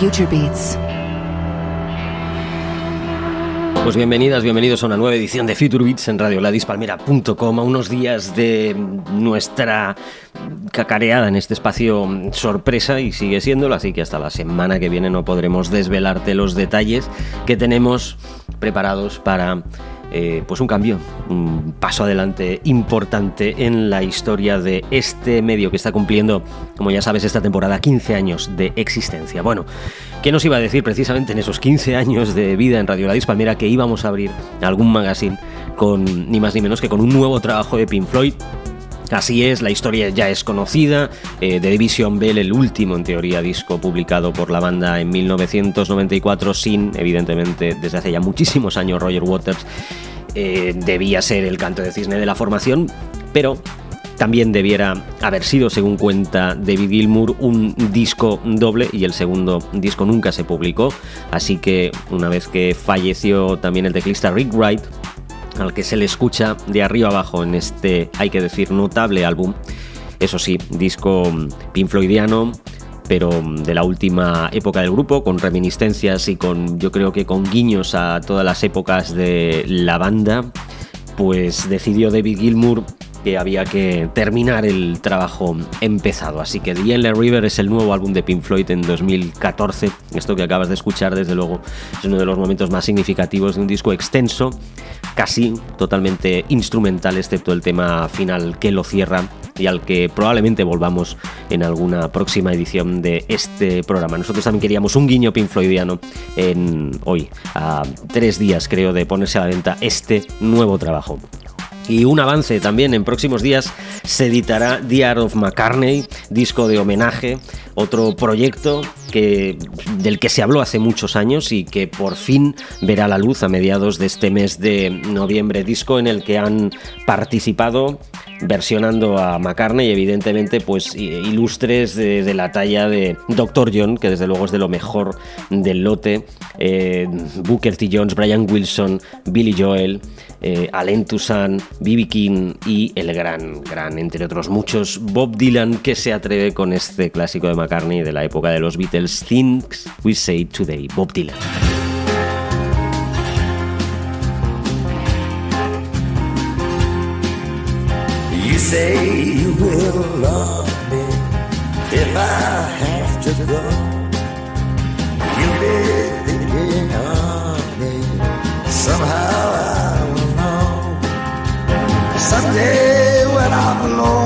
Future Beats. Pues bienvenidas, bienvenidos a una nueva edición de Future Beats en radioladispalmera.com, a unos días de nuestra cacareada en este espacio sorpresa y sigue siéndolo, así que hasta la semana que viene no podremos desvelarte los detalles que tenemos preparados para eh, pues un cambio, un paso adelante importante en la historia de este medio que está cumpliendo, como ya sabes, esta temporada 15 años de existencia. Bueno, ¿qué nos iba a decir precisamente en esos 15 años de vida en Radio La Palmera que íbamos a abrir algún magazine con ni más ni menos que con un nuevo trabajo de Pink Floyd? Así es, la historia ya es conocida. Eh, The Division Bell, el último, en teoría, disco publicado por la banda en 1994, sin, evidentemente, desde hace ya muchísimos años, Roger Waters. Eh, debía ser el canto de cisne de la formación, pero también debiera haber sido, según cuenta David Gilmour, un disco doble y el segundo disco nunca se publicó. Así que una vez que falleció también el teclista Rick Wright, al que se le escucha de arriba abajo en este, hay que decir, notable álbum. Eso sí, disco Pink Floydiano, pero de la última época del grupo, con reminiscencias y con, yo creo que con guiños a todas las épocas de la banda, pues decidió David Gilmour que había que terminar el trabajo empezado. Así que The Yellow River es el nuevo álbum de Pink Floyd en 2014. Esto que acabas de escuchar, desde luego, es uno de los momentos más significativos de un disco extenso, casi totalmente instrumental, excepto el tema final que lo cierra y al que probablemente volvamos en alguna próxima edición de este programa. Nosotros también queríamos un guiño Pink Floydiano en hoy, a tres días creo de ponerse a la venta este nuevo trabajo. Y un avance también, en próximos días se editará The Art of McCartney, disco de homenaje, otro proyecto que, del que se habló hace muchos años y que por fin verá la luz a mediados de este mes de noviembre, disco en el que han participado versionando a McCartney y evidentemente pues ilustres de, la talla de Dr. John, que desde luego es de lo mejor del lote, eh, Booker T. Jones, Brian Wilson, Billy Joel, eh, Alain Toussaint, B.B. King y el gran, gran, entre otros muchos, Bob Dylan, que se atreve con este clásico de McCartney McCartney de la época de los Beatles, Things We Say Today, Bob Dylan. You say you will love me if I have to go. You be thinking of me. Somehow I will know. Someday when I'm alone.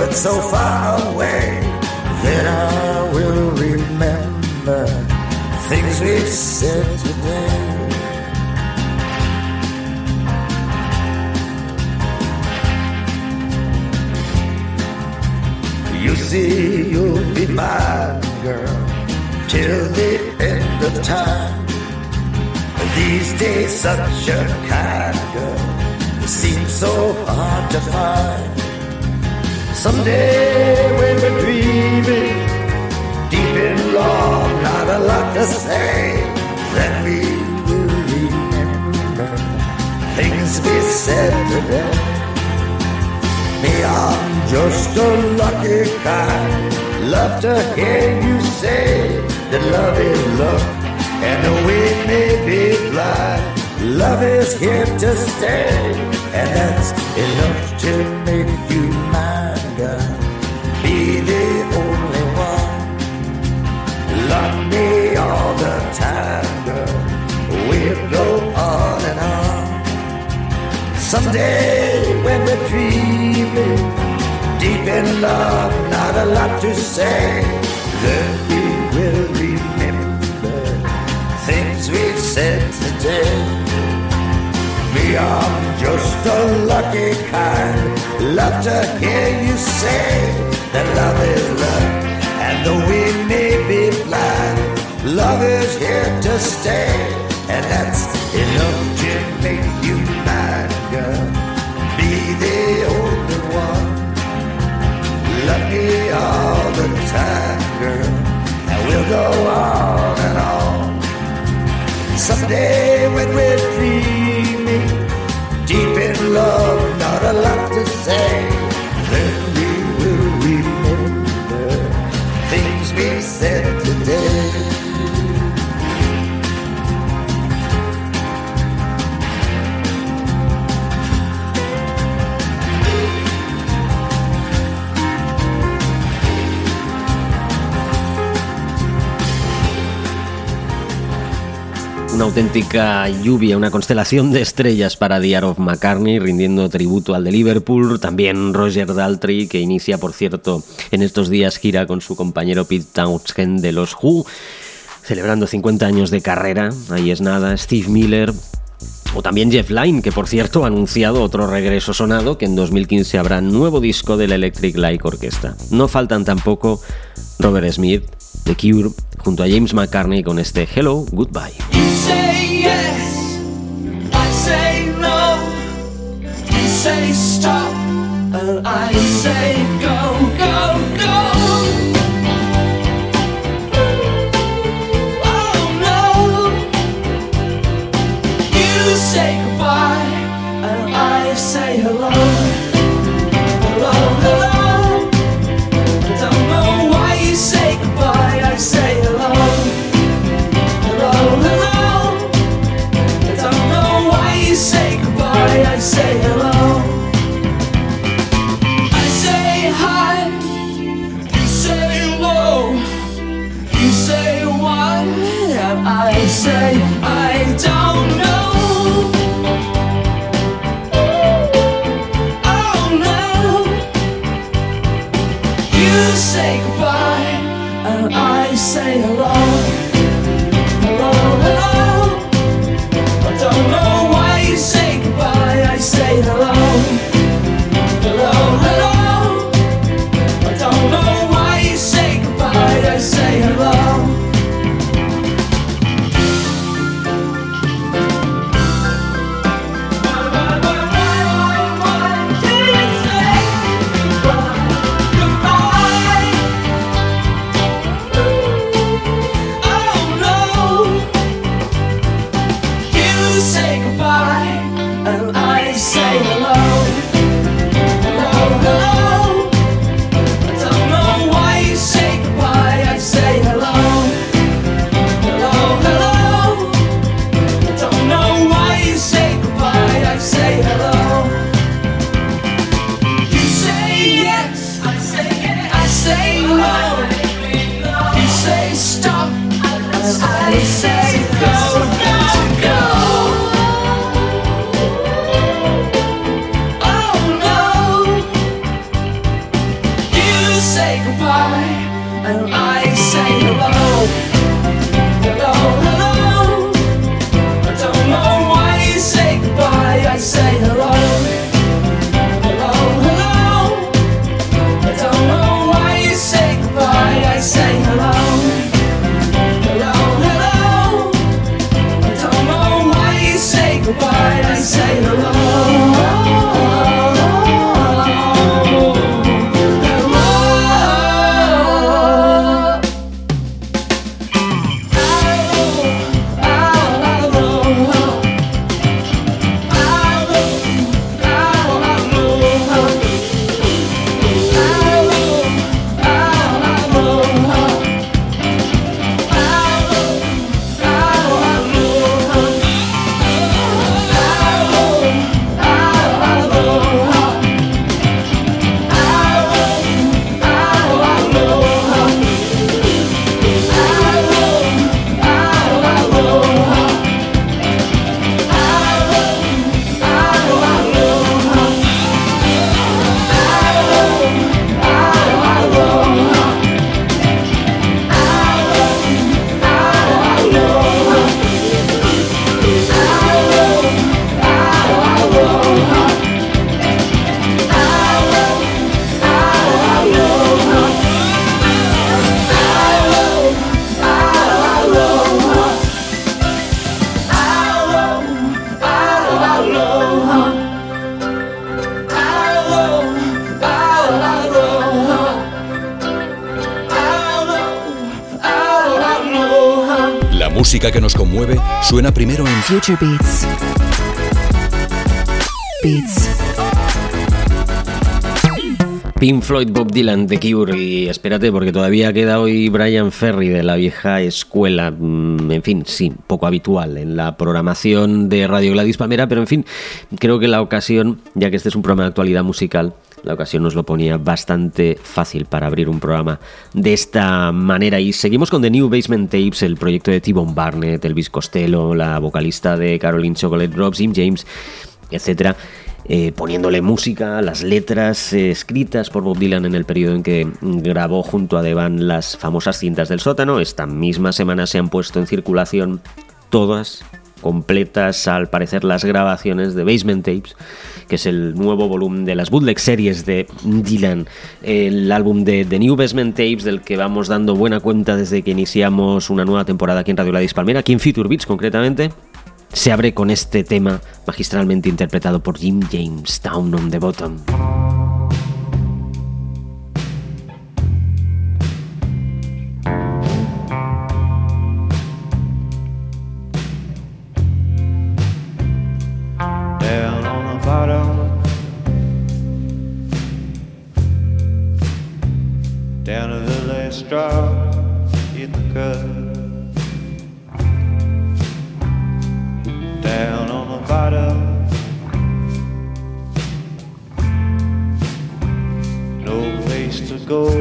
But so far away that I will remember things we've said today. You see, you'll be my girl till the end of time. These days, such a kind girl seems so hard to find. Someday, when we're dreaming, deep in love, not a lot to say, then we will remember things we said today. Me, I'm just a lucky guy. Love to hear you say that love is love, and the we may be blind, love is here to stay, and that's enough to make you mine, Be the only one. Love me all the time, girl. We'll go on and on. Someday when we're dreaming, deep in love, not a lot to say, then we will remember things we've said today. I'm just a lucky kind. Love to hear you say that love is love, and though we may be blind, love is here to stay, and that's enough to make you mine, girl. Be the only one. Love me all the time, girl, and we'll go on and on. Someday when we're in love, not a lot to say, then we will remember things we said Una auténtica lluvia, una constelación de estrellas para The Art of McCartney, rindiendo tributo al de Liverpool. También Roger Daltrey, que inicia, por cierto, en estos días gira con su compañero Pete Townshend de los Who, celebrando 50 años de carrera. Ahí es nada. Steve Miller, o también Jeff Lynne, que por cierto ha anunciado otro regreso sonado, que en 2015 habrá nuevo disco de la Electric Light Orchestra. No faltan tampoco Robert Smith, The Cure, junto a James McCartney con este Hello, Goodbye. Say suena primero en Future Beats. Beats. Pink Floyd, Bob Dylan, The Cure y espérate porque todavía queda hoy Brian Ferry de la vieja escuela, mm, en fin, sí, poco habitual en la programación de Radio Gladys Palmera, pero en fin, creo que la ocasión, ya que este es un programa de actualidad musical, la ocasión nos lo ponía bastante fácil para abrir un programa de esta manera. Y seguimos con The New Basement Tapes, el proyecto de T-Bone Barnett, Elvis Costello, la vocalista de Caroline Chocolate Drops, Jim James, etcétera. Eh, poniéndole música, las letras eh, escritas por Bob Dylan en el periodo en que grabó junto a Devan las famosas cintas del sótano. Esta misma semana se han puesto en circulación todas completas al parecer las grabaciones de Basement Tapes, que es el nuevo volumen de las bootleg series de Dylan, el álbum de The New Basement Tapes del que vamos dando buena cuenta desde que iniciamos una nueva temporada aquí en Radio La Dispalmera, aquí en Future Beats concretamente se abre con este tema magistralmente interpretado por Jim James, Down on the Bottom. straws in the cup. Down on the bottom, no place to go.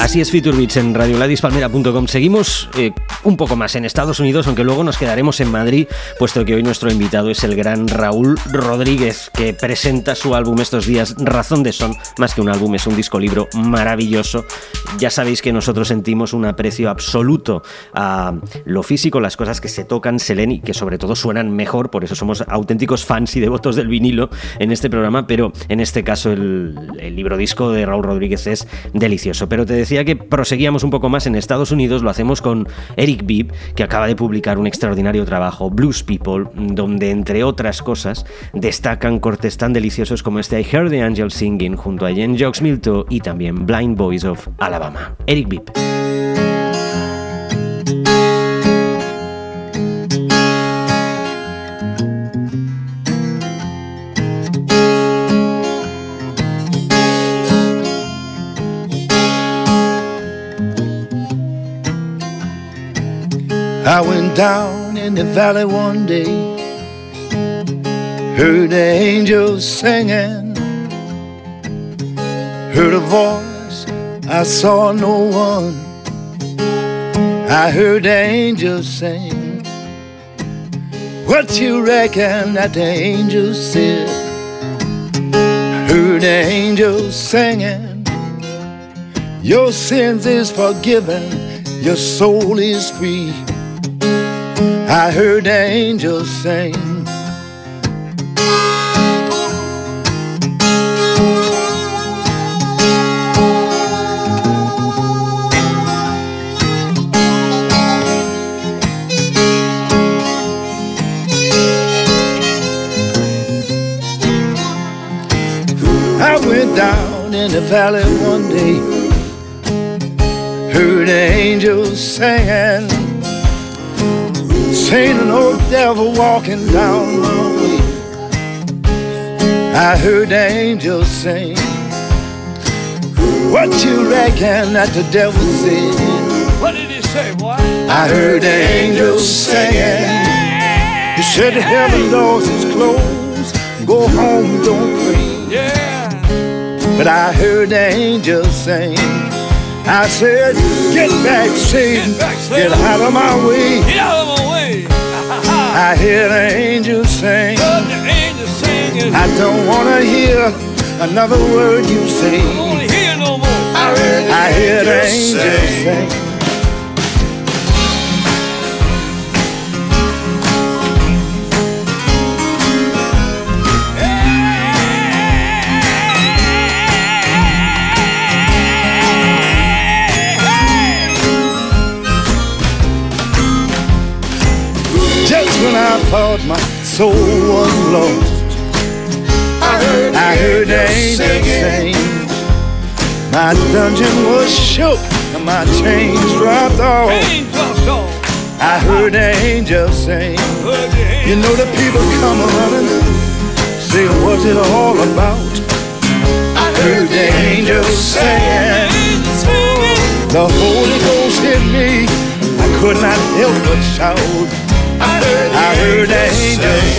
Así es, Future Beats en radioladispalmera.com. Seguimos eh, un poco más en Estados Unidos, aunque luego nos quedaremos en Madrid, puesto que hoy nuestro invitado es el gran Raúl Rodríguez, que presenta su álbum estos días, Razón de Son. Más que un álbum, es un disco libro maravilloso. Ya sabéis que nosotros sentimos un aprecio absoluto a lo físico, las cosas que se tocan, se leen y que sobre todo suenan mejor, por eso somos auténticos fans y devotos del vinilo en este programa, pero en este caso el libro disco de Raúl Rodríguez es delicioso. Pero te decía que proseguíamos un poco más en Estados Unidos, lo hacemos con Eric Bibb, que acaba de publicar un extraordinario trabajo, Blues People, donde entre otras cosas destacan cortes tan deliciosos como este I Heard the Angel Singing junto a Jen Jocks Milto y también Blind Boys of Alabama. Eric Bibb. I went down in the valley one day, heard the angels singing, heard a voice, I saw no one. I heard the angels sing. What you reckon that the angels said? Heard the angels singing. Your sins is forgiven, your soul is free. I heard angels sing. I went down in the valley one day, heard angels singing. Seen an old devil walking down my way. I heard the angels sing. What you reckon that the devil said? What did he say, boy? I heard the angels singing. He said the heaven doors is closed. Go home, don't pray. Yeah. But I heard the angels sing. I said, Get back, Satan. Get back, Satan. Get out of my way. Get out of my way. I hear the angels sing. Heard the angels singing. I don't want to hear another word you I say. don't want to hear no more. I hear the angels sing. I thought my soul was lost, I heard the angels sing. My dungeon was shook and my chains dropped off. Pain dropped off. I heard the angels sing. You know the people come running, say what's it all about? I heard the angels sing. angels singing. The Holy Ghost hit me. I could not help but shout. I heard the angels.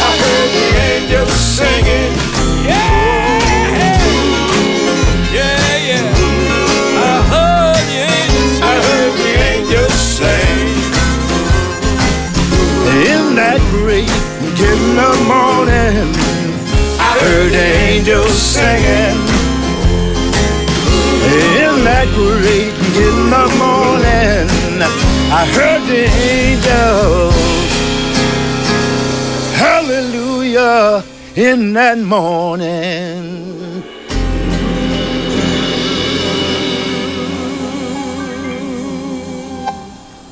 I heard the angels singing. Yeah. Yeah. I heard the angels I heard the angels. In that great I heard the angels singing. In that great in the morning, I heard the angels. Hallelujah in that morning.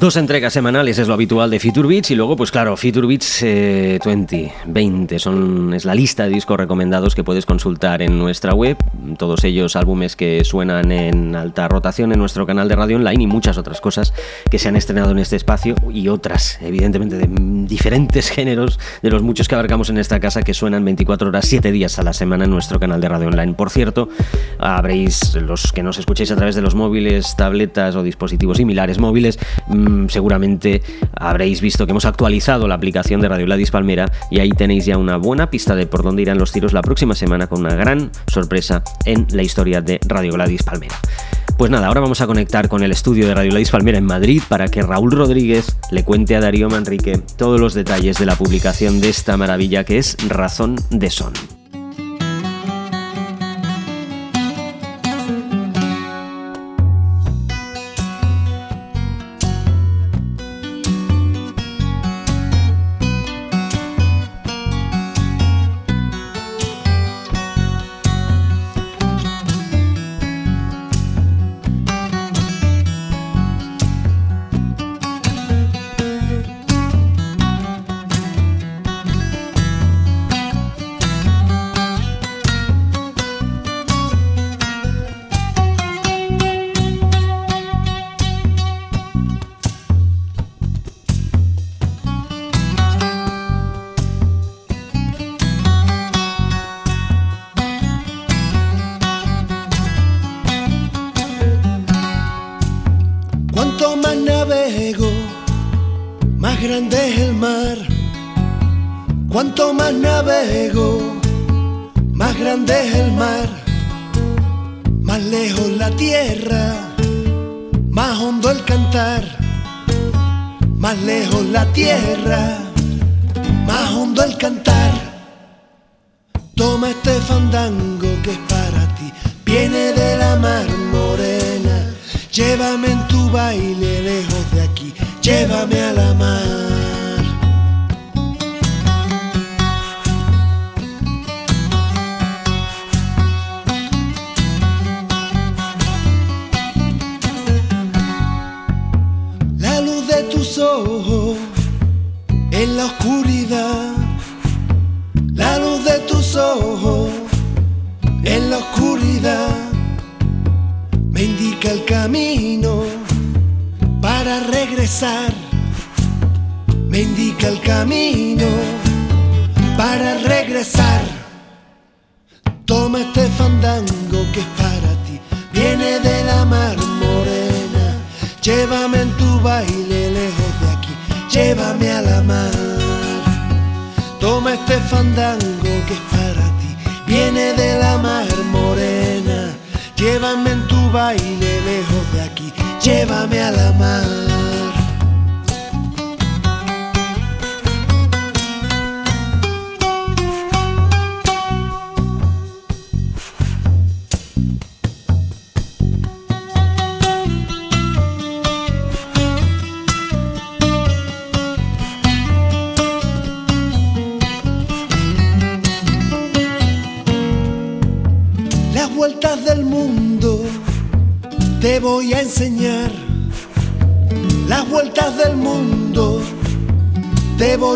Dos entregas semanales es lo habitual de Future Beats y luego, pues claro, Future Beats eh, 20, 20 son, es la lista de discos recomendados que puedes consultar en nuestra web. Todos ellos álbumes que suenan en alta rotación en nuestro canal de radio online y muchas otras cosas que se han estrenado en este espacio y otras, evidentemente, de diferentes géneros de los muchos que abarcamos en esta casa que suenan 24 horas, 7 días a la semana en nuestro canal de radio online. Por cierto, habréis, los que nos escuchéis a través de los móviles, tabletas o dispositivos similares móviles, mm, mm, seguramente habréis visto que hemos actualizado la aplicación de Radio Gladys Palmera y ahí tenéis ya una buena pista de por dónde irán los tiros la próxima semana con una gran sorpresa en la historia de Radio Gladys Palmera. Pues nada, ahora vamos a conectar con el estudio de Radio Gladys Palmera en Madrid para que Raúl Rodríguez le cuente a Darío Manrique todos los detalles de la publicación de esta maravilla que es Razón de Son. Grande el mar. Más lejos la tierra, más hondo el cantar. Más lejos la tierra,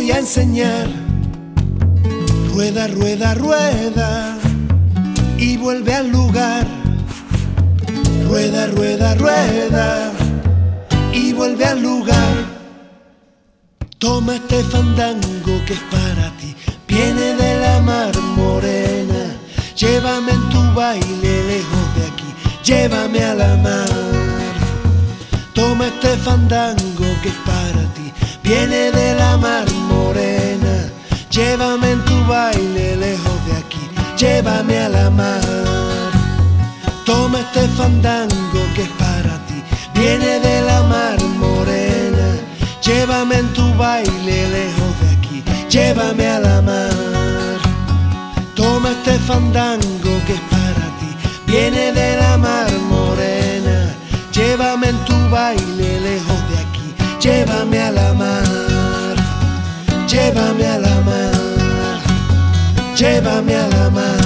voy a enseñar. Rueda, rueda, rueda y vuelve al lugar. Rueda, rueda, rueda y vuelve al lugar. Toma este fandango que es para ti, viene de la mar morena. Llévame en tu baile lejos de aquí, llévame a la mar. Toma este fandango que es para ti, viene de la mar morena. Llévame en tu baile lejos de aquí, llévame a la mar. Toma este fandango que es para ti, viene de la mar morena. Llévame en tu baile lejos de aquí, llévame a la mar. Toma este fandango que es para ti, viene de la mar morena. Llévame en tu baile lejos llévame a la mar. Llévame a la mar, llévame a la mar.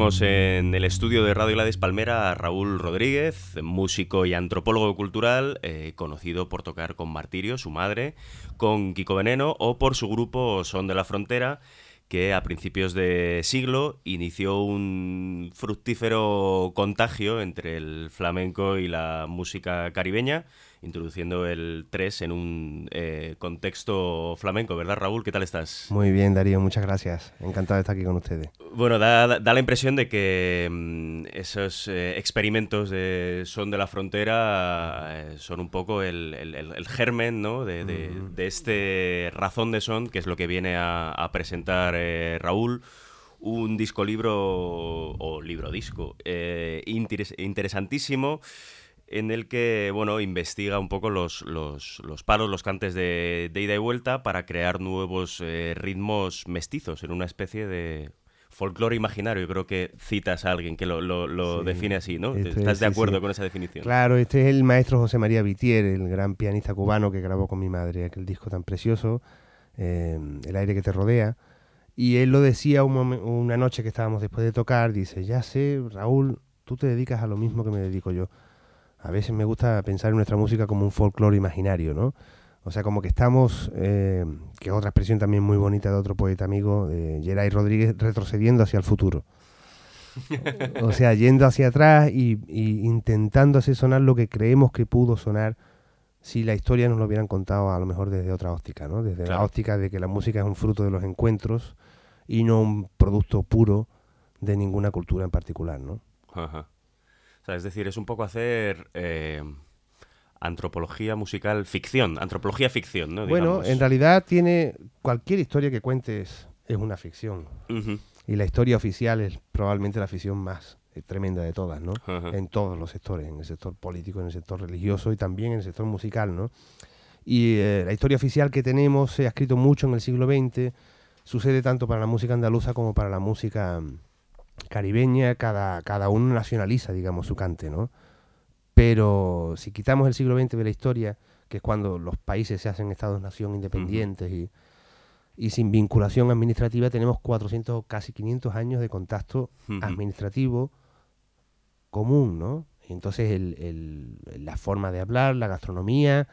En el estudio de Radio Gladys Palmera a Raúl Rodríguez, músico y antropólogo cultural, eh, conocido por tocar con Martirio, su madre, con Kiko Veneno o por su grupo Son de la Frontera, que a principios de siglo inició un fructífero contagio entre el flamenco y la música caribeña, introduciendo el 3 en un eh, contexto flamenco, ¿verdad Raúl? ¿Qué tal estás? Muy bien, Darío, muchas gracias. Encantado de estar aquí con ustedes. Bueno, da, da- la impresión de que mm, esos eh, experimentos de son de la frontera eh, son un poco el, el- el- el germen ¿no? de, de- de este razón de son, que es lo que viene a, a presentar Raúl. Un disco libro o libro disco eh, interes- interesantísimo en el que bueno investiga un poco los, los, los palos, los cantes de, de ida y vuelta para crear nuevos eh, ritmos mestizos en una especie de folclore imaginario. Yo creo que citas a alguien que lo, lo- lo Sí, define así, ¿no? este ¿Estás de acuerdo sí. con esa definición? Claro, este es el maestro José María Vitier, el gran pianista cubano que grabó con mi madre aquel disco tan precioso, eh, El aire que te rodea. Y él lo decía un una noche que estábamos después de tocar, dice, ya sé, Raúl, tú te dedicas a lo mismo que me dedico yo. A veces me gusta pensar en nuestra música como un folclore imaginario, ¿no? O sea, como que estamos, eh, que es otra expresión también muy bonita de otro poeta amigo, de Geray Rodríguez, retrocediendo hacia el futuro. O sea, yendo hacia atrás y, y intentando hacer sonar lo que creemos que pudo sonar si la historia nos lo hubieran contado a lo mejor desde otra óptica, ¿no? Desde la óptica de que la música es un fruto de los encuentros y no un producto puro de ninguna cultura en particular, ¿no? Ajá. O sea, es decir, es un poco hacer eh, antropología musical ficción, antropología ficción, ¿no? Bueno, Digamos. en realidad tiene cualquier historia que cuentes es una ficción y la historia oficial es probablemente la ficción más eh, tremenda de todas, ¿no? En todos los sectores, en el sector político, en el sector religioso y también en el sector musical, ¿no? Y eh, la historia oficial que tenemos se ha escrito mucho en el siglo XX, sucede tanto para la música andaluza como para la música mm, caribeña, cada, cada uno nacionaliza, digamos, su cante, ¿no? Pero si quitamos el siglo XX de la historia, que es cuando los países se hacen estados-nación independientes y, y sin vinculación administrativa, tenemos 400, casi 500 años de contacto administrativo común, ¿no? Entonces el- el- la forma de hablar, la gastronomía,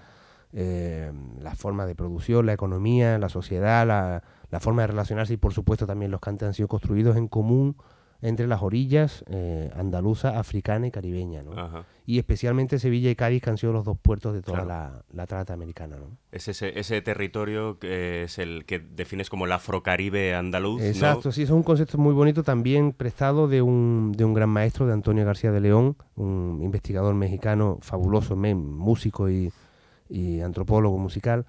eh, la forma de producción, la economía, la sociedad, la, la forma de relacionarse y por supuesto también los cantes han sido construidos en común entre las orillas eh, andaluza, africana y caribeña, ¿no? Ajá. Y especialmente Sevilla y Cádiz que han sido los dos puertos de toda Claro. la, la trata americana, ¿no? Es ese, ese territorio que es el que defines como el afrocaribe andaluz, ¿no? Exacto, sí, es un concepto muy bonito también prestado de un, de un gran maestro, de Antonio García de León, un investigador mexicano fabuloso, men, músico y, y antropólogo musical.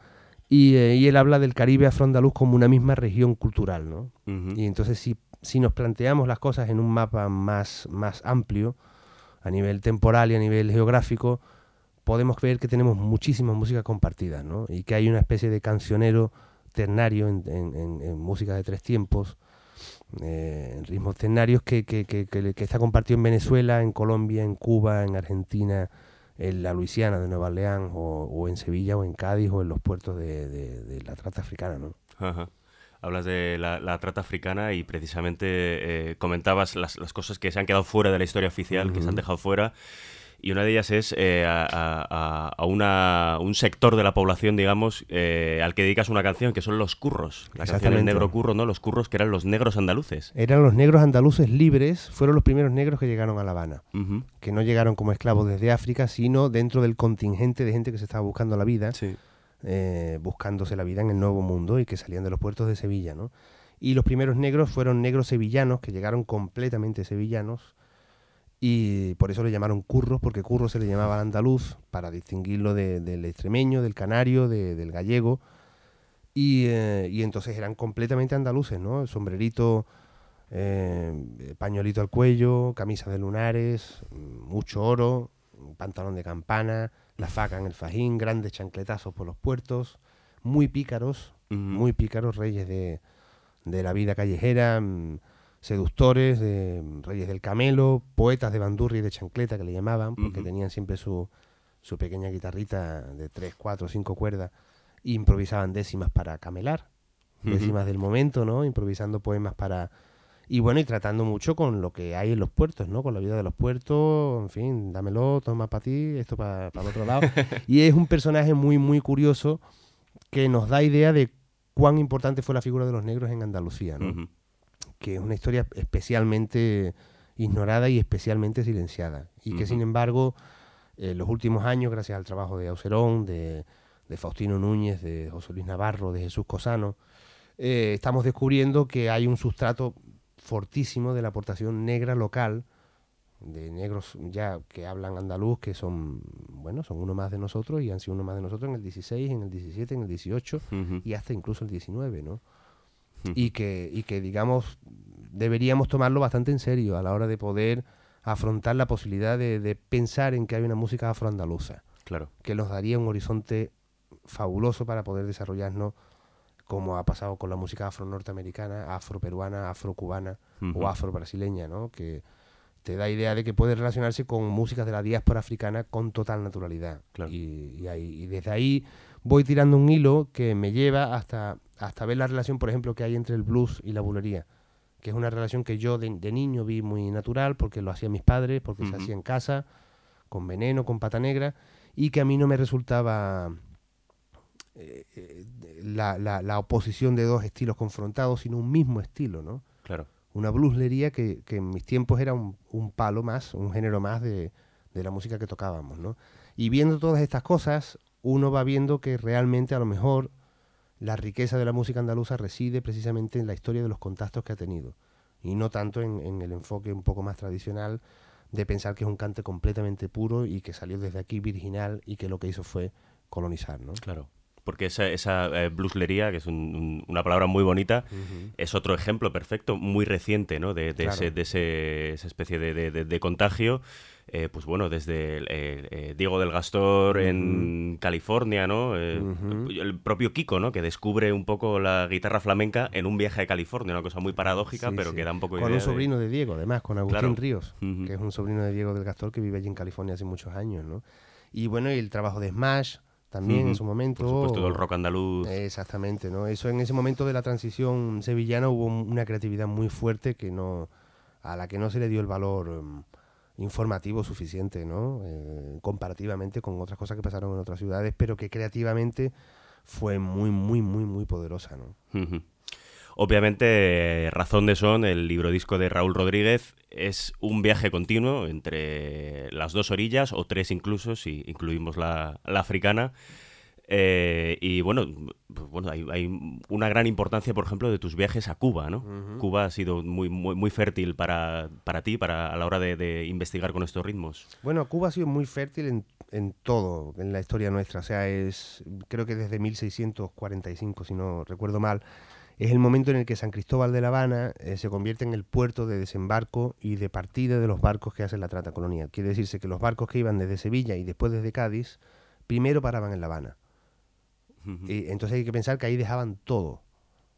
Y, eh, y él habla del Caribe afroandaluz como una misma región cultural, ¿no? Y entonces si, si nos planteamos las cosas en un mapa más, más amplio, a nivel temporal y a nivel geográfico, podemos ver que tenemos muchísimas músicas compartidas, ¿no? Y que hay una especie de cancionero ternario en, en- música de tres tiempos, eh, en ritmos ternarios que, que- que- que- está compartido en Venezuela, en Colombia, en Cuba, en Argentina, en la Luisiana de Nueva Orleans, o, en Sevilla, o en Cádiz, o en los puertos de- de la trata africana, ¿no? Ajá. Hablas de la, la trata africana y precisamente eh, comentabas las, las cosas que se han quedado fuera de la historia oficial, que se han dejado fuera. Y una de ellas es eh, a, a- a una, un sector de la población, digamos, eh, al que dedicas una canción, que son los curros. La canción El Exactamente. negro curro, ¿no? Los curros que eran los negros andaluces. Eran los negros andaluces libres, fueron los primeros negros que llegaron a La Habana. Que no llegaron como esclavos desde África, sino dentro del contingente de gente que se estaba buscando la vida, Sí. Eh, buscándose la vida en el Nuevo Mundo y que salían de los puertos de Sevilla. ¿no? Y los primeros negros fueron negros sevillanos, que llegaron completamente sevillanos, y por eso le llamaron curros, porque curro se le llamaba al andaluz, para distinguirlo de- del extremeño, del canario, de- del gallego, y, eh, y entonces eran completamente andaluces, ¿no? Sombrerito, eh, pañuelito al cuello, camisa de lunares, mm, mucho oro, pantalón de campana, la faca en el fajín, grandes chancletazos por los puertos, muy pícaros, muy pícaros, reyes de, de la vida callejera, mm, seductores, de, mm, reyes del camelo, poetas de bandurria y de chancleta que le llamaban, porque tenían siempre su, su pequeña guitarrita de tres, cuatro, cinco cuerdas, e improvisaban décimas para camelar, décimas del momento, ¿no? Improvisando poemas para... Y bueno, y tratando mucho con lo que hay en los puertos, ¿no? Con la vida de los puertos, en fin, dámelo, toma para ti, esto para el otro lado. y es un personaje muy, muy curioso que nos da idea de cuán importante fue la figura de los negros en Andalucía, ¿no? Que es una historia especialmente ignorada y especialmente silenciada. Y que, sin embargo, en los últimos años, gracias al trabajo de Aucerón, de, de Faustino Núñez, de José Luis Navarro, de Jesús Cosano, eh, estamos descubriendo que hay un sustrato fortísimo de la aportación negra local, de negros ya que hablan andaluz, que son, bueno, son uno más de nosotros y han sido uno más de nosotros en el 16, en el 17, en el 18 Ujú. y hasta incluso el 19, ¿no? Y que, y que digamos deberíamos tomarlo bastante en serio a la hora de poder afrontar la posibilidad de, de pensar en que hay una música afroandaluza Claro. que nos daría un horizonte fabuloso para poder desarrollarnos como ha pasado con la música afro-norteamericana, afro-peruana, afro-cubana o afro-brasileña, ¿no? que te da idea de que puede relacionarse con músicas de la diáspora africana con total naturalidad. Claro. Y, y ahí- y desde ahí voy tirando un hilo que me lleva hasta, hasta ver la relación, por ejemplo, que hay entre el blues y la bulería, que es una relación que yo de, de niño vi muy natural, porque lo hacían mis padres, porque se hacía en casa, con veneno, con pata negra, y que a mí no me resultaba eh, la, la- la oposición de dos estilos confrontados, sino un mismo estilo, ¿no? Claro. Una blueslería que, que en mis tiempos era un, un palo más, un género más de, de la música que tocábamos, ¿no? Y viendo todas estas cosas, uno va viendo que realmente a lo mejor la riqueza de la música andaluza reside precisamente en la historia de los contactos que ha tenido y no tanto en, en el enfoque un poco más tradicional de pensar que es un cante completamente puro y que salió desde aquí virginal y que lo que hizo fue colonizar, ¿no? Claro. Porque esa, esa eh, blueslería, que es un- un- una palabra muy bonita, es otro ejemplo perfecto, muy reciente, ¿no? De, de Claro. ese, de ese- esa especie de, de- contagio. Eh, pues bueno, desde eh, Diego del Gastor en California, ¿no? El propio Kiko, ¿no? Que descubre un poco la guitarra flamenca en un viaje a California, una cosa muy paradójica, Sí, pero sí. que da un poco Con idea un sobrino de... Diego, además, con Agustín Claro. Ríos, que es un sobrino de Diego del Gastor que vive allí en California hace muchos años, ¿no? Y bueno, y el trabajo de Smash también en su momento. Por supuesto, todo el rock andaluz. Exactamente, ¿no? Eso en ese momento de la transición sevillana hubo un- una creatividad muy fuerte que no a la que no se le dio el valor em, informativo suficiente, ¿no? Eh, comparativamente con otras cosas que pasaron en otras ciudades, pero que creativamente fue muy, muy, muy, muy poderosa, ¿no? Obviamente, Razón de Son, el libro disco de Raúl Rodríguez, es un viaje continuo entre las dos orillas, o tres incluso, si incluimos la, la africana. Eh, y bueno, pues bueno hay, hay una gran importancia, por ejemplo, de tus viajes a Cuba, ¿no? Cuba ha sido muy, muy, muy fértil para, para ti para, a la hora de, de investigar con estos ritmos. Bueno, Cuba ha sido muy fértil en, en todo, en la historia nuestra. O sea, es creo que desde 1645, si no recuerdo mal, es el momento en el que San Cristóbal de La Habana eh, se convierte en el puerto de desembarco y de partida de los barcos que hacen la trata colonial. Quiere decirse que los barcos que iban desde Sevilla y después desde Cádiz, primero paraban en La Habana. Y entonces hay que pensar que ahí dejaban todo.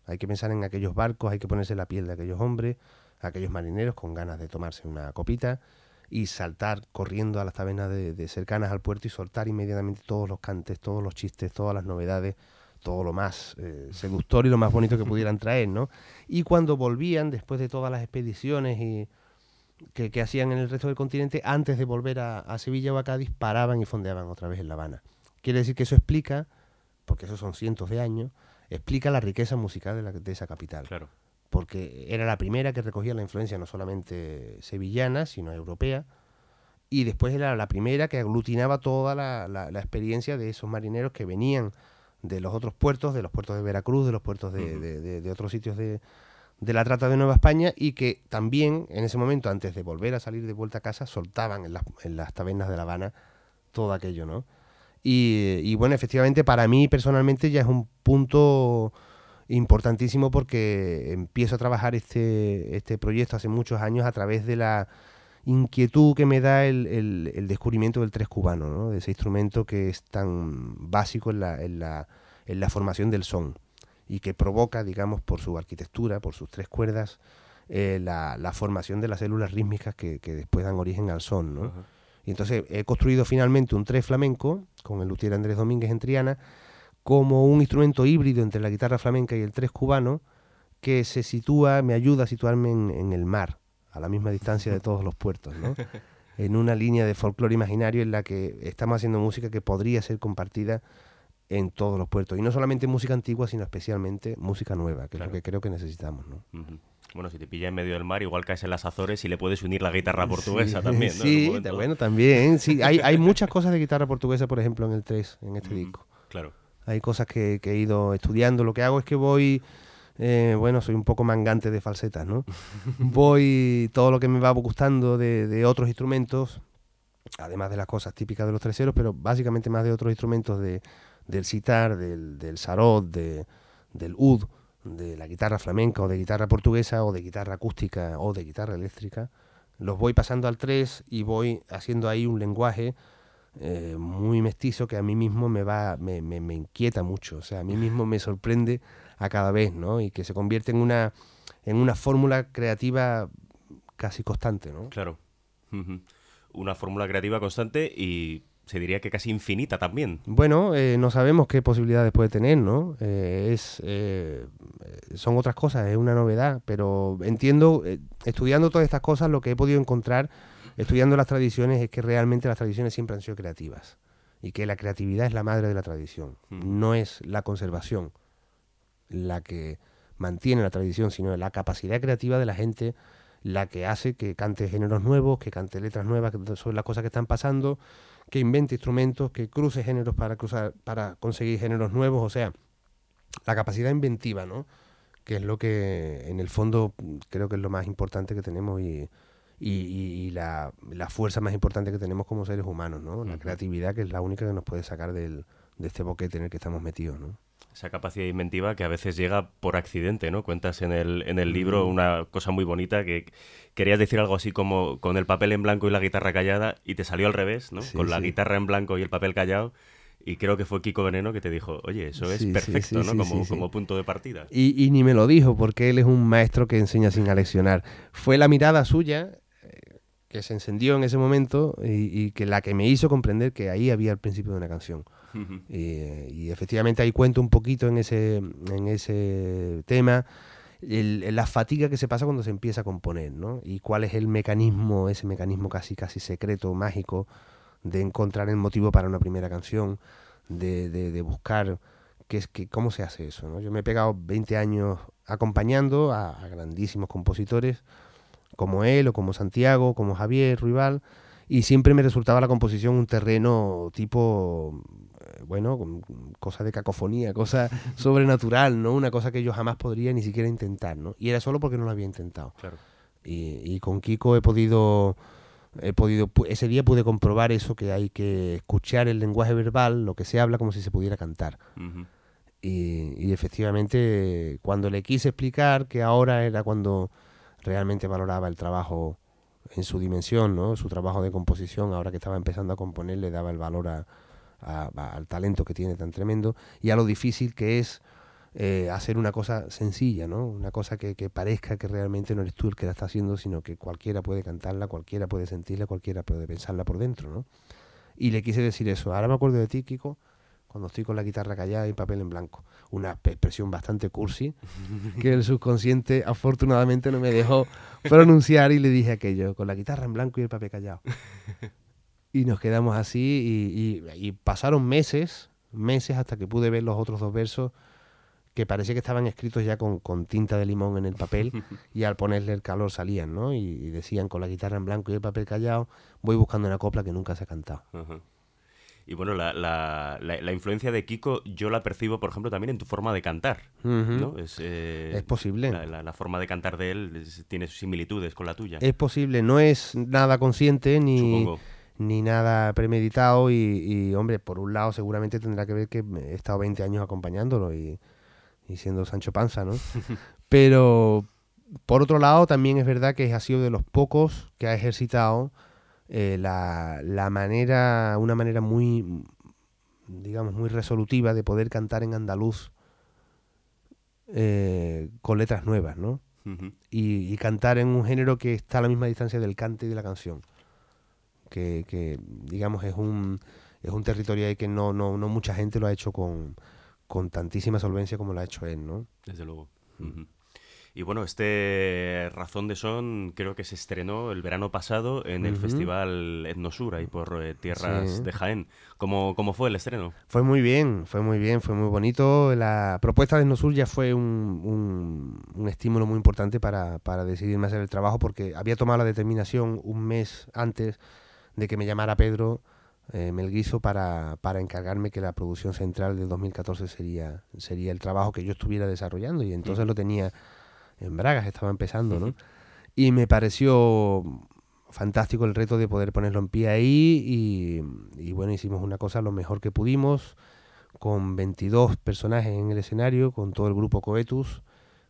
Hay que pensar en aquellos barcos, hay que ponerse la piel de aquellos hombres, aquellos marineros con ganas de tomarse una copita y saltar corriendo a las tabernas de, de cercanas al puerto y soltar inmediatamente todos los cantes, todos los chistes, todas las novedades, todo lo más eh, seductor y lo más bonito que pudieran traer, ¿no? Y cuando volvían, después de todas las expediciones y, que, que hacían en el resto del continente, antes de volver a, a Sevilla o a Cádiz, paraban y fondeaban otra vez en La Habana. Quiere decir que eso explica, porque esos son cientos de años, explica la riqueza musical de, la- de esa capital. Claro. Porque era la primera que recogía la influencia no solamente sevillana, sino europea. Y después era la primera que aglutinaba toda la, la- la experiencia de esos marineros que venían de los otros puertos, de los puertos de Veracruz, de los puertos de, de- de- de otros sitios de, de la trata de Nueva España y que también en ese momento, antes de volver a salir de vuelta a casa, soltaban en las, en las tabernas de La Habana todo aquello, ¿no? Y, y bueno, efectivamente para mí personalmente ya es un punto importantísimo porque empiezo a trabajar este, este proyecto hace muchos años a través de la inquietud que me da el, el- el descubrimiento del tres cubano, ¿no? de ese instrumento que es tan básico en la, en la, en la formación del son y que provoca, digamos, por su arquitectura, por sus tres cuerdas, eh, la, la formación de las células rítmicas que, que después dan origen al son. ¿no? Y entonces he construido finalmente un tres flamenco con el luthier Andrés Domínguez en Triana como un instrumento híbrido entre la guitarra flamenca y el tres cubano que se sitúa, me ayuda a situarme en, en el mar, a la misma distancia de todos los puertos, ¿no? en una línea de folclore imaginario en la que estamos haciendo música que podría ser compartida en todos los puertos. Y no solamente música antigua, sino especialmente música nueva, que Claro. es lo que creo que necesitamos. ¿no? Bueno, si te pilla en medio del mar, igual caes en las Azores y le puedes unir la guitarra portuguesa también, ¿no? Sí, bueno, también. Sí, hay, hay muchas cosas de guitarra portuguesa, por ejemplo, en el 3, en este disco. Claro. Hay cosas que, que he ido estudiando. Lo que hago es que voy, eh, bueno, soy un poco mangante de falsetas, ¿no? voy todo lo que me va gustando de, otros instrumentos, además de las cosas típicas de los terceros, pero básicamente más de otros instrumentos de, del sitar, del, del sarod, de, del ud, de la guitarra flamenca o de guitarra portuguesa o de guitarra acústica o de guitarra eléctrica. Los voy pasando al 3 y voy haciendo ahí un lenguaje eh, muy mestizo que a mí mismo me va me, me- me inquieta mucho o sea a mí mismo me sorprende a cada vez no y que se convierte en una en una fórmula creativa casi constante no Claro. Una fórmula creativa constante y se diría que casi infinita también. bueno eh, no sabemos qué posibilidades puede tener no Eh, es eh, son otras cosas es una novedad pero entiendo estudiando todas estas cosas lo que he podido encontrar estudiando las tradiciones es que realmente las tradiciones siempre han sido creativas y que la creatividad es la madre de la tradición, no es la conservación la que mantiene la tradición, sino la capacidad creativa de la gente la que hace que cante géneros nuevos, que cante letras nuevas sobre las cosas que están pasando, que invente instrumentos, que cruce géneros para cruzar, para conseguir géneros nuevos, o sea, la capacidad inventiva, ¿no? Que es lo que en el fondo creo que es lo más importante que tenemos y, y, la, la fuerza más importante que tenemos como seres humanos, ¿no? La creatividad que es la única que nos puede sacar del, de este boquete en el que estamos metidos, ¿no? Esa capacidad inventiva que a veces llega por accidente, ¿no? Cuentas en el, en el libro una cosa muy bonita que querías decir algo así como con el papel en blanco y la guitarra callada y te salió al revés, ¿no? Sí, con la sí. guitarra en blanco y el papel callado. Y creo que fue Kiko Veneno que te dijo, oye, eso es Sí, perfecto, ¿no? como, como punto de partida. Y, y ni me lo dijo, porque él es un maestro que enseña sin aleccionar. Fue la mirada suya eh, que se encendió en ese momento y, y que la que me hizo comprender que ahí había el principio de una canción. Ujú. Y, efectivamente ahí cuento un poquito en ese, en ese tema la fatiga que se pasa cuando se empieza a componer, ¿no? Y cuál es el mecanismo, ese mecanismo casi casi secreto, mágico, de encontrar el motivo para una primera canción, de, de- buscar qué es, que, cómo se hace eso, ¿no? Yo me he pegado 20 años acompañando a, grandísimos compositores como él o como Santiago, como Javier Ruibal, y siempre me resultaba la composición un terreno tipo, eh, bueno, con- cosa de cacofonía, cosa sobrenatural, ¿no? Una cosa que yo jamás podría ni siquiera intentar, ¿no? Y era solo porque no lo había intentado. Claro. Y, y con Kiko he podido, he podido, ese día pude comprobar eso, que hay que escuchar el lenguaje verbal, lo que se habla como si se pudiera cantar. Y efectivamente, cuando le quise explicar que ahora era cuando realmente valoraba el trabajo en su dimensión, ¿no? Su trabajo de composición, ahora que estaba empezando a componer, le daba el valor a- al talento que tiene tan tremendo y a lo difícil que es eh, hacer una cosa sencilla, ¿no? Una cosa que, que parezca que realmente no eres tú el que la está haciendo, sino que cualquiera puede cantarla, cualquiera puede sentirla, cualquiera puede pensarla por dentro, ¿no? Y le quise decir eso. Ahora me acuerdo de ti, Kiko, cuando estoy con la guitarra callada y papel en blanco. Una expresión bastante cursi que el subconsciente afortunadamente no me dejó pronunciar y le dije aquello, con la guitarra en blanco y el papel callado. Y nos quedamos así y, y- y pasaron meses, meses hasta que pude ver los otros dos versos que parecía que estaban escritos ya con, con tinta de limón en el papel y al ponerle el calor salían, ¿no? Y, y decían con la guitarra en blanco y el papel callado, voy buscando una copla que nunca se ha cantado. Ajá. Y bueno, la, la- la- la influencia de Kiko yo la percibo, por ejemplo, también en tu forma de cantar. Ujú. ¿no? es, eh, Es posible. La forma de cantar de él es- tiene similitudes con la tuya. Es posible, no es nada consciente ni, Supongo. Ni nada premeditado y, y, hombre, por un lado seguramente tendrá que ver que he estado 20 años acompañándolo y, y siendo Sancho Panza, ¿no? Pero por otro lado también es verdad que ha sido de los pocos que ha ejercitado eh, la, la manera, una manera muy, digamos, muy resolutiva de poder cantar en andaluz eh, con letras nuevas, ¿no? Y, y cantar en un género que está a la misma distancia del cante y de la canción. Que, que, digamos, es un, es un territorio ahí que no, no, no mucha gente lo ha hecho con, con tantísima solvencia como lo ha hecho él, ¿no? Desde luego. Y bueno, este Razón de Son creo que se estrenó el verano pasado en el Ujú. Festival Etnosur, ahí por eh, tierras Sí. de Jaén. ¿Cómo, ¿Cómo fue el estreno? Fue muy bien, fue muy bien, fue muy bonito. La propuesta de Nosur ya fue un, un, un estímulo muy importante para, para decidirme a hacer el trabajo porque había tomado la determinación un mes antes de que me llamara Pedro eh, Melguizo para, para encargarme que la producción central del 2014 sería, sería el trabajo que yo estuviera desarrollando. Y entonces lo tenía en Bragas, estaba empezando, ¿no? Y me pareció fantástico el reto de poder ponerlo en pie ahí y, y bueno, hicimos una cosa lo mejor que pudimos con 22 personajes en el escenario, con todo el grupo Coetus,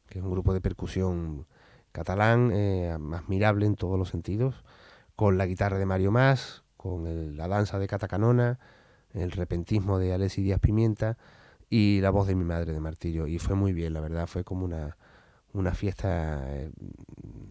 que es un grupo de percusión catalán, eh, admirable en todos los sentidos, con la guitarra de Mario Más, con el- la danza de Cata Canona, el repentismo de Alessi Díaz Pimienta y la voz de mi madre de Martillo. Y fue muy bien, la verdad, fue como una, una fiesta eh,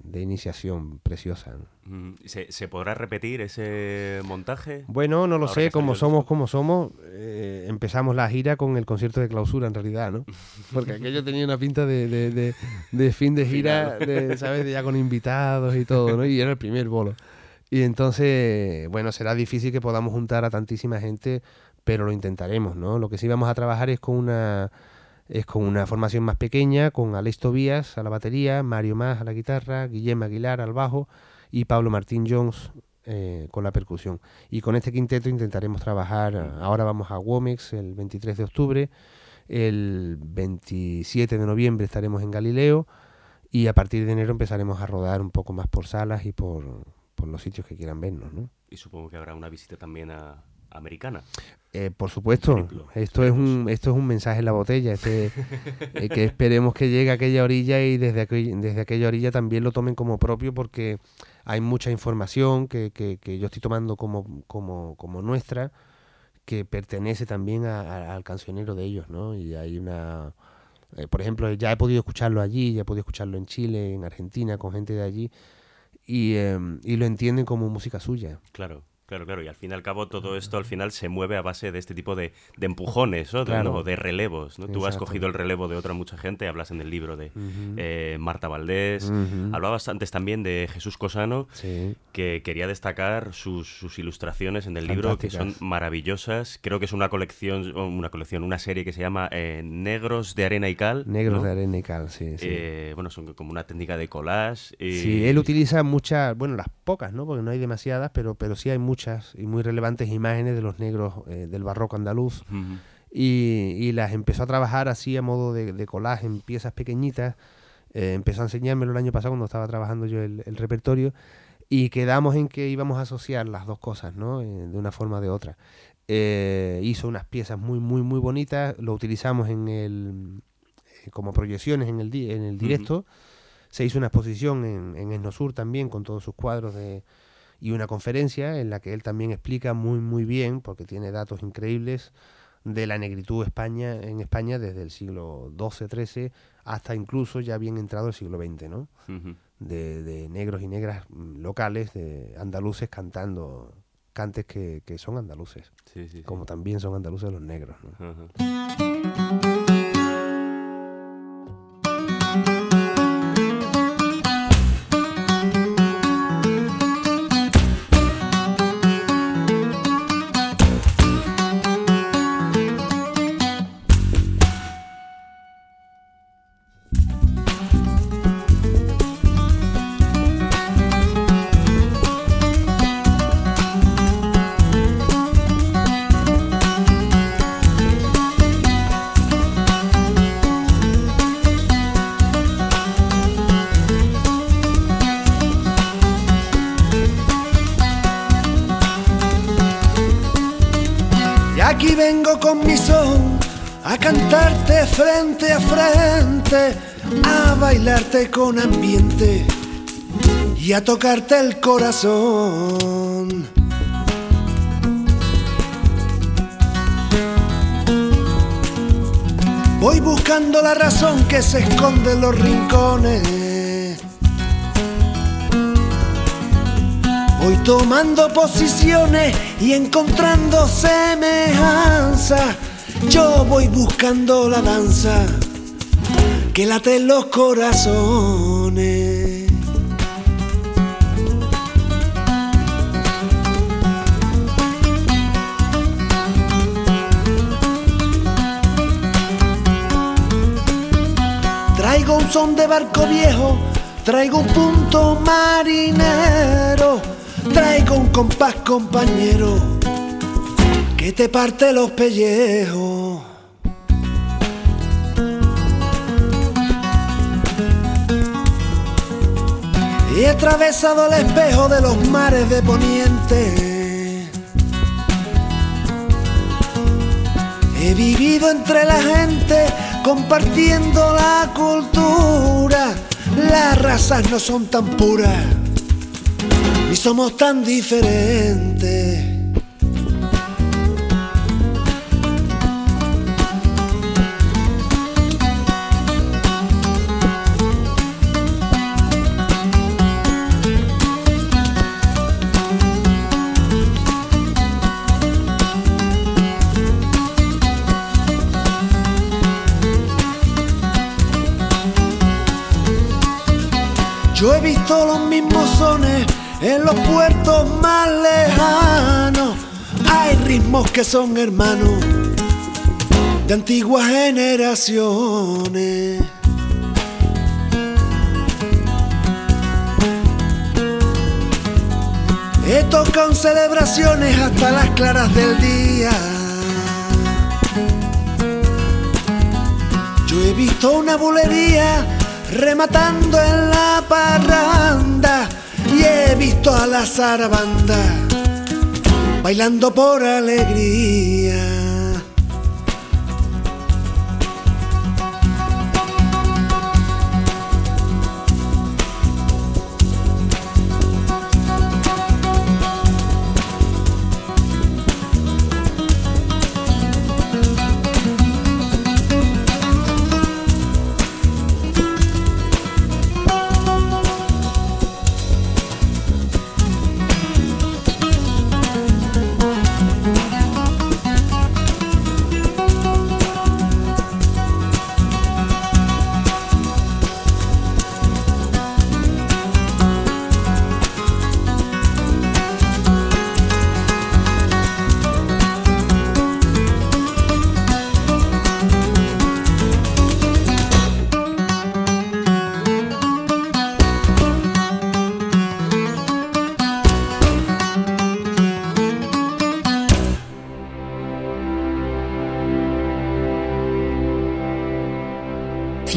de iniciación preciosa. Mm, ¿Se, se podrá repetir ese montaje? Bueno, no lo Ahora sé, como somos como somos, eh, empezamos la gira con el concierto de clausura en realidad, ¿no? Porque aquello tenía una pinta de, de- de- de fin de gira, ¿sabes? De ya con invitados y todo, ¿no? Y era el primer bolo. Y entonces, bueno, será difícil que podamos juntar a tantísima gente, pero lo intentaremos, ¿no? Lo que sí vamos a trabajar es con una es con una formación más pequeña, con Alex Tobías a la batería, Mario Más a la guitarra, Guillem Aguilar al bajo y Pablo Martín Jones eh, con la percusión. Y con este quinteto intentaremos trabajar, ahora vamos a Womex el 23 de octubre, el 27 de noviembre estaremos en Galileo y a partir de enero empezaremos a rodar un poco más por salas y por, por los sitios que quieran vernos, ¿no? Y supongo que habrá una visita también a americana. Eh, por supuesto, esto es un esto es un mensaje en la botella, este, eh, que esperemos que llegue a aquella orilla y desde, aquel- desde aquella orilla también lo tomen como propio porque hay mucha información que, que- que yo estoy tomando como, como, como nuestra que pertenece también a- a- al cancionero de ellos, ¿no? Y hay una... eh, por ejemplo, ya he podido escucharlo allí, ya he podido escucharlo en Chile, en Argentina, con gente de allí, y, em, y lo entienden como música suya. Claro, claro, claro. Y al fin y al cabo todo esto al final se mueve a base de este tipo de, de empujones, ¿no? De- Claro. ¿no? de relevos. ¿no? Tú has cogido el relevo de otra mucha gente, hablas en el libro de eh, Marta Valdés, Ujú. hablabas antes también de Jesús Cosano, Sí. que quería destacar sus, sus ilustraciones en el libro, que son maravillosas. Creo que es una colección, o una colección, una serie que se llama eh, Negros de Arena y Cal. Negros ¿no? de arena y cal, sí. sí. Eh, bueno, son como una técnica de collage. y- Sí, él utiliza muchas, bueno, las pocas, ¿no? Porque no hay demasiadas, pero, pero sí hay muchas y muy relevantes imágenes de los negros eh, del barroco andaluz. Ujú. Y, y las empezó a trabajar así a modo de, de collage en piezas pequeñitas. Eh, empezó a enseñármelo el año pasado cuando estaba trabajando yo el, el repertorio. Y quedamos en que íbamos a asociar las dos cosas, ¿no? Eh, de una forma o de otra. Eh, hizo unas piezas muy, muy, muy bonitas. Lo utilizamos en el, eh, como proyecciones en el, di- en el directo. Se hizo una exposición en, en Esnosur también con todos sus cuadros de, y una conferencia en la que él también explica muy muy bien, porque tiene datos increíbles, de la negritud España, en España desde el siglo XII-XIII hasta incluso ya bien entrado el siglo XX, ¿no? De, de negros y negras mm, locales, de andaluces cantando cantes que, que son andaluces, Sí, sí, sí. como también son andaluces los negros. A frente, a bailarte con ambiente y a tocarte el corazón. Voy buscando la razón que se esconde en los rincones. Voy tomando posiciones y encontrando semejanza. Yo voy buscando la danza que late los corazones. Traigo un son de barco viejo, traigo un punto marinero, traigo un compás compañero que te parte los pellejos. He atravesado el espejo de los mares de poniente. He vivido entre la gente compartiendo la cultura. Las razas no son tan puras, ni somos tan diferentes. Yo he visto los mismos sones en los puertos más lejanos. Hay ritmos que son hermanos de antiguas generaciones. He tocado celebraciones hasta las claras del día. Yo he visto una bulería rematando en la parranda y he visto a la zarabanda bailando por alegría.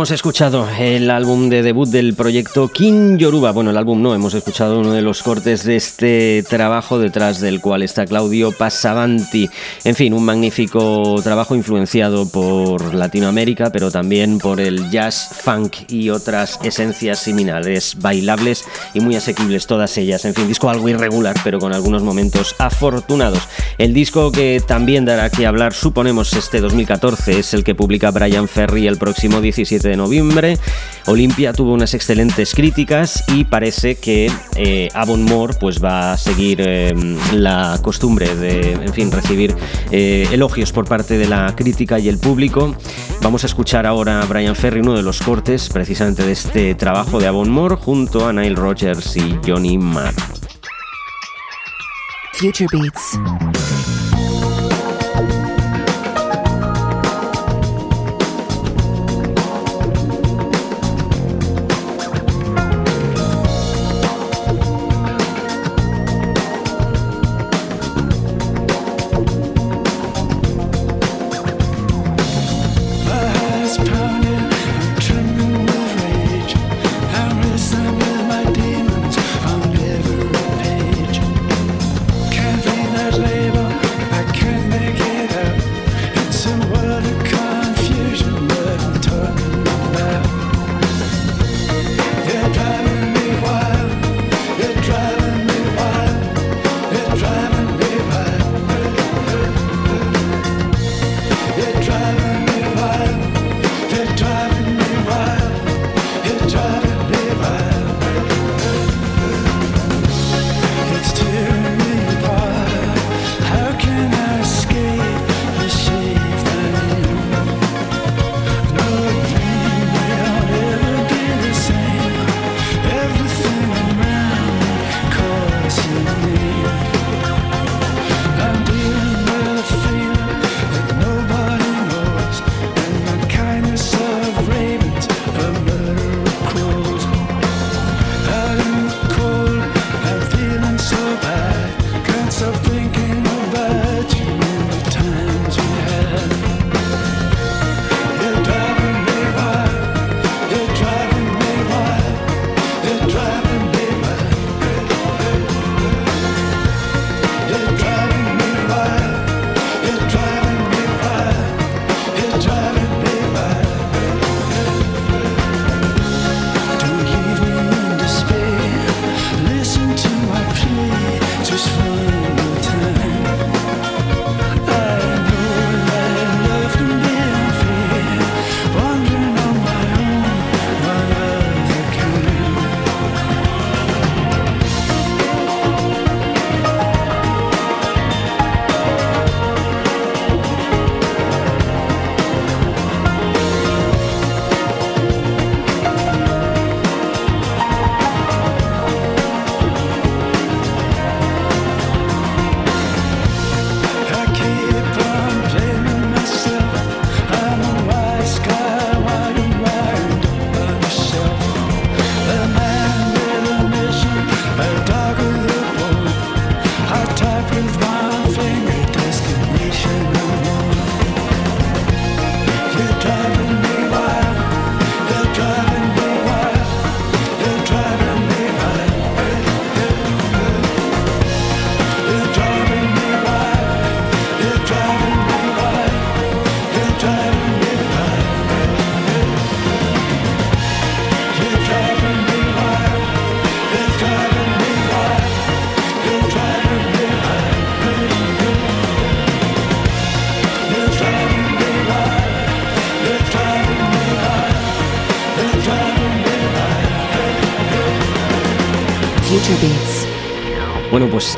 Hemos escuchado el álbum de debut del proyecto King Yoruba. Bueno, el álbum no, hemos escuchado uno de los cortes de este trabajo detrás del cual está Claudio Passavanti. En fin, un magnífico trabajo influenciado por Latinoamérica, pero también por el jazz, funk y otras esencias similares, bailables y muy asequibles todas ellas. En fin, disco algo irregular, pero con algunos momentos afortunados. El disco que también dará que hablar, suponemos, este 2014 es el que publica Brian Ferry el próximo 17 de noviembre. Olimpia tuvo unas excelentes críticas y parece que eh, Avon Moore pues va a seguir eh, la costumbre de, en fin, recibir eh, elogios por parte de la crítica y el público. Vamos a escuchar ahora a Brian Ferry, uno de los cortes precisamente de este trabajo de Avon Moore junto a Nile Rogers y Johnny Marr. Future Beats.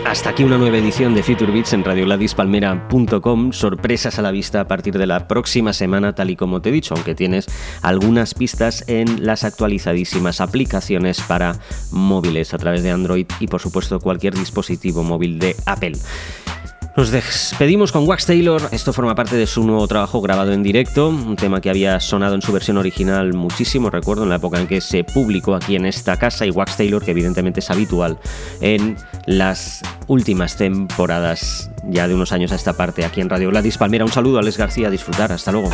Hasta aquí una nueva edición de Future Beats en radioladispalmera.com. Sorpresas a la vista a partir de la próxima semana, tal y como te he dicho, aunque tienes algunas pistas en las actualizadísimas aplicaciones para móviles a través de Android y por supuesto cualquier dispositivo móvil de Apple. Nos despedimos con Wax Taylor. Esto forma parte de su nuevo trabajo grabado en directo, un tema que había sonado en su versión original muchísimo, recuerdo, en la época en que se publicó aquí en esta casa, y Wax Taylor, que evidentemente es habitual en las últimas temporadas, ya de unos años a esta parte, aquí en Radio Gladys Palmera. Un saludo a Les García, a disfrutar, hasta luego.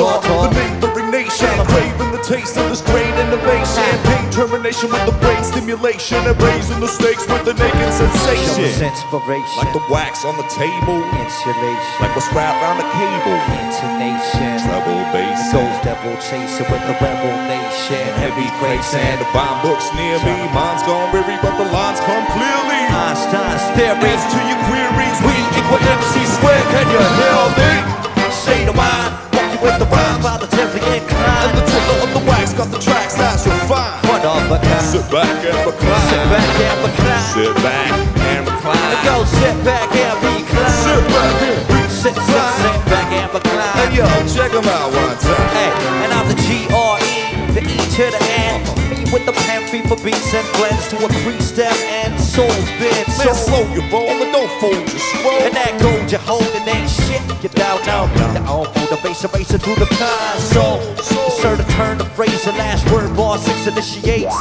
On the neighboring nation craving the taste of this great innovation. Pain termination with the brain stimulation and raising the stakes with the naked sensation. Inspiration. Like the wax on the table. Insulation. Like what's wrapped around the cable. Intonation. Treble bass. Goes devil chaser with the rebel nation. Heavy crates and the bomb books near me. Mine's gone weary, but the lines come clearly. Einstein's theory. Answer to your queries. We equal MC squared. Can you hear me? Of the the tracks that's refined. One of a kind. Sit back and recline. Sit back and recline. Sit back and recline. Go sit back and recline. Sit back and recline. Sit, sit, sit back and recline. Hey yo, check 'em out one time. Hey, and I'm the G-R-E, the E to the N. Me with the pen free for beats and blends to a three-step and soul's been Man, slow your roll and don't fold your scroll. And that gold you're holding ain't shit. You down now. The on the bass erasing through the console. Sir to turn the phrase, the last word, bar six initiates.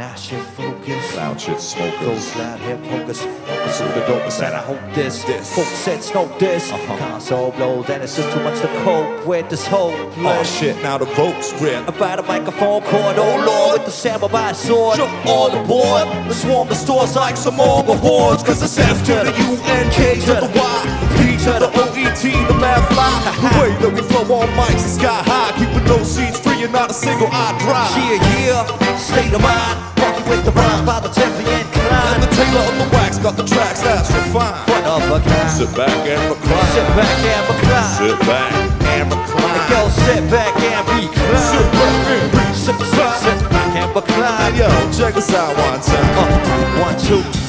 Now shit focus. Loud shit smokers. Go slide here, focus. Focus on the dopest, and I hope this. This. Folk said smoke this. Uh-huh. Console blows, and it's just too much to cope with this whole Oh place. shit, now the ropes ripped. About a microphone cord, oh lord, with the samurai sword. Jump all aboard. Let's swarm the stores like some Morgul hordes. Cause it's to the U N K to the Y. P to the O E T, the math fly. The way that we flow on mics is sky high. Keeping no seats free and not a single eye dry. Yeah, yeah, state of mind. Walking with the rhymes positively And inclined. the tailor of the wax got the tracks that's refined. One of a kind. Sit back and recline. Sit back and recline. Sit back and recline. Go sit back and recline. Sit back and recline. Sit, sit, sit back and recline. Yo, check us out one time. Uh, one, two.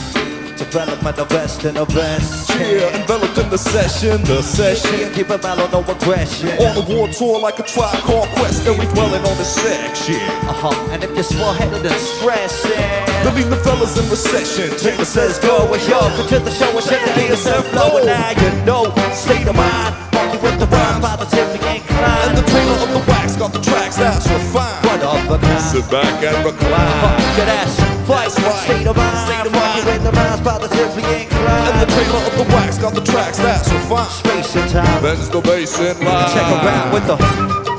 Development of best in the best. Yeah, enveloped in the session, the session. Keep it mellow, no aggression. On the war tour like a tribe called Quest, and we dwelling on the section. Uh huh. And if you're small headed and stressing. Then leave the fellas in recession. Taylor says Go with yo, to the show and check the and flow. And now you know, state of mind. Walking with the rhymes positively And inclined. the tailor of the wax got the tracks that's refined. One of a kind. Sit back and recline. Fuck your ass. That's right. State of mind. State of mind. with the rhymes positively inclined. And the tailor of the wax got the tracks that's refined. Space and time. Bends the bass in line. Check around with the.